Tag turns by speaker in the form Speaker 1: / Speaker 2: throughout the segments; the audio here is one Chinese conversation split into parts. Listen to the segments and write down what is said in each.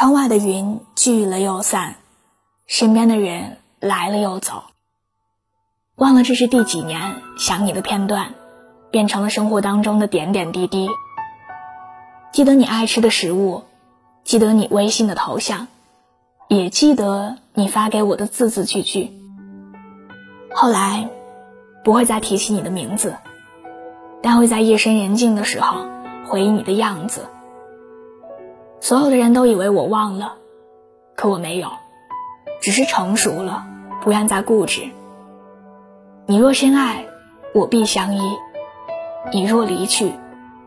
Speaker 1: 窗外的云聚了又散，身边的人来了又走。忘了这是第几年想你的片段，变成了生活当中的点点滴滴。记得你爱吃的食物，记得你微信的头像，也记得你发给我的字字句句。后来，不会再提起你的名字，但会在夜深人静的时候回忆你的样子。所有的人都以为我忘了，可我没有，只是成熟了，不愿再固执。你若深爱，我必相依；你若离去，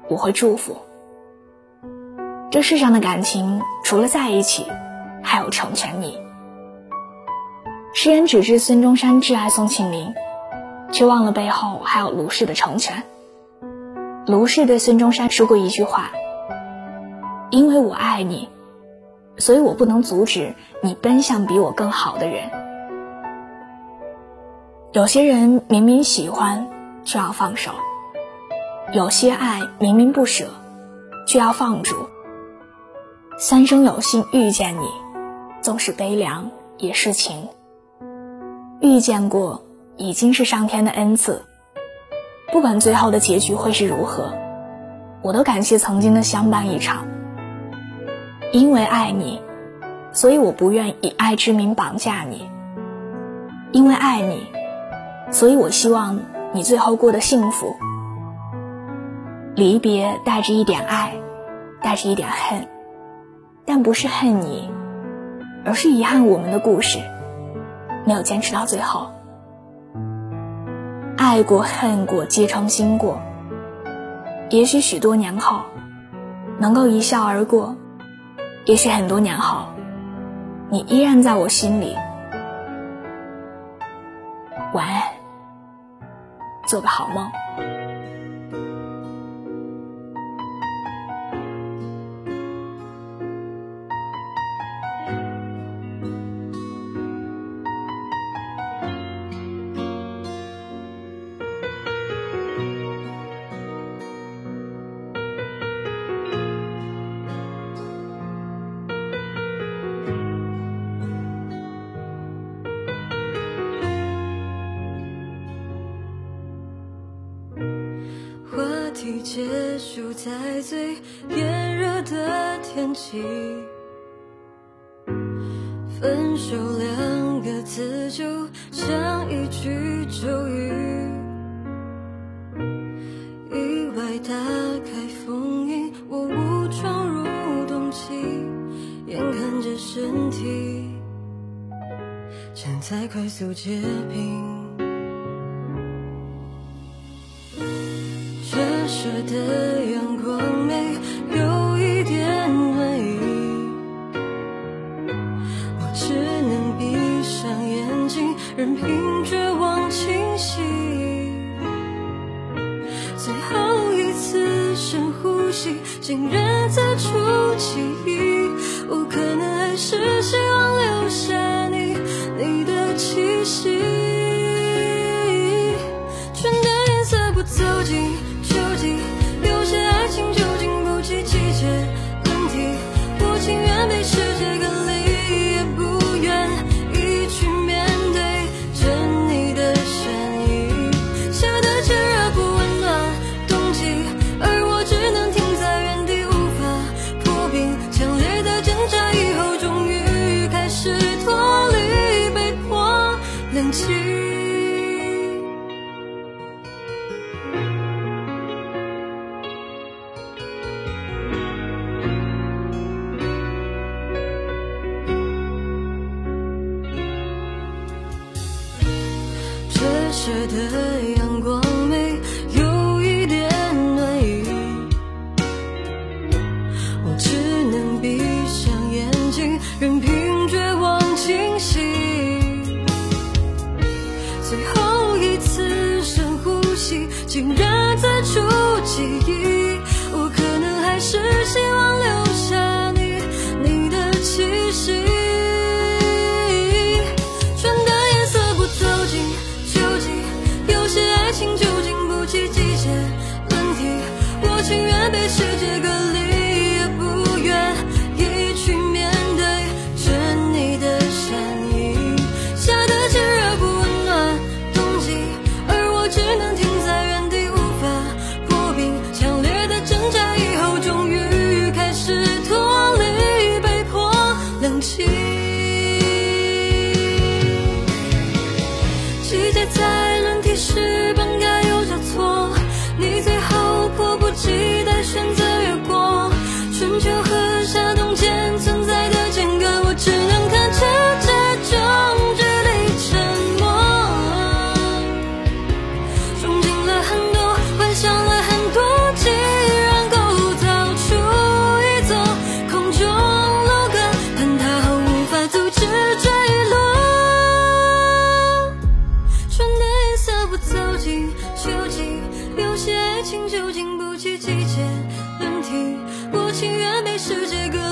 Speaker 1: 我会祝福。这世上的感情，除了在一起，还有成全你。世人只知孙中山挚爱宋庆龄，却忘了背后还有卢氏的成全。卢氏对孙中山说过一句话：“因为我爱你，所以我不能阻止你奔向比我更好的人。”有些人明明喜欢，却要放手；有些爱明明不舍，却要放逐。三生有幸遇见你，纵使悲凉也是情。遇见过已经是上天的恩赐，不管最后的结局会是如何，我都感谢曾经的相伴一场。因为爱你，所以我不愿以爱之名绑架你；因为爱你。所以我希望你最后过得幸福。离别带着一点爱，带着一点恨，但不是恨你，而是遗憾我们的故事没有坚持到最后。爱过恨过皆成心过，也许许多年后能够一笑而过，也许很多年后你依然在我心里。晚安。做个好梦。
Speaker 2: 结束在最炎热的天气，分手两个字就像一句咒语。意外打开封印，我误闯入冬季，眼看着身体正在快速结冰。射的阳光没有一点暖意，我只能闭上眼睛，任凭绝望侵袭。最后一次深呼吸，竟然在出记忆。我可能还是希望留下你，你的气息，的阳光秋季，有些爱情就经不起季节更替。我情愿被世界。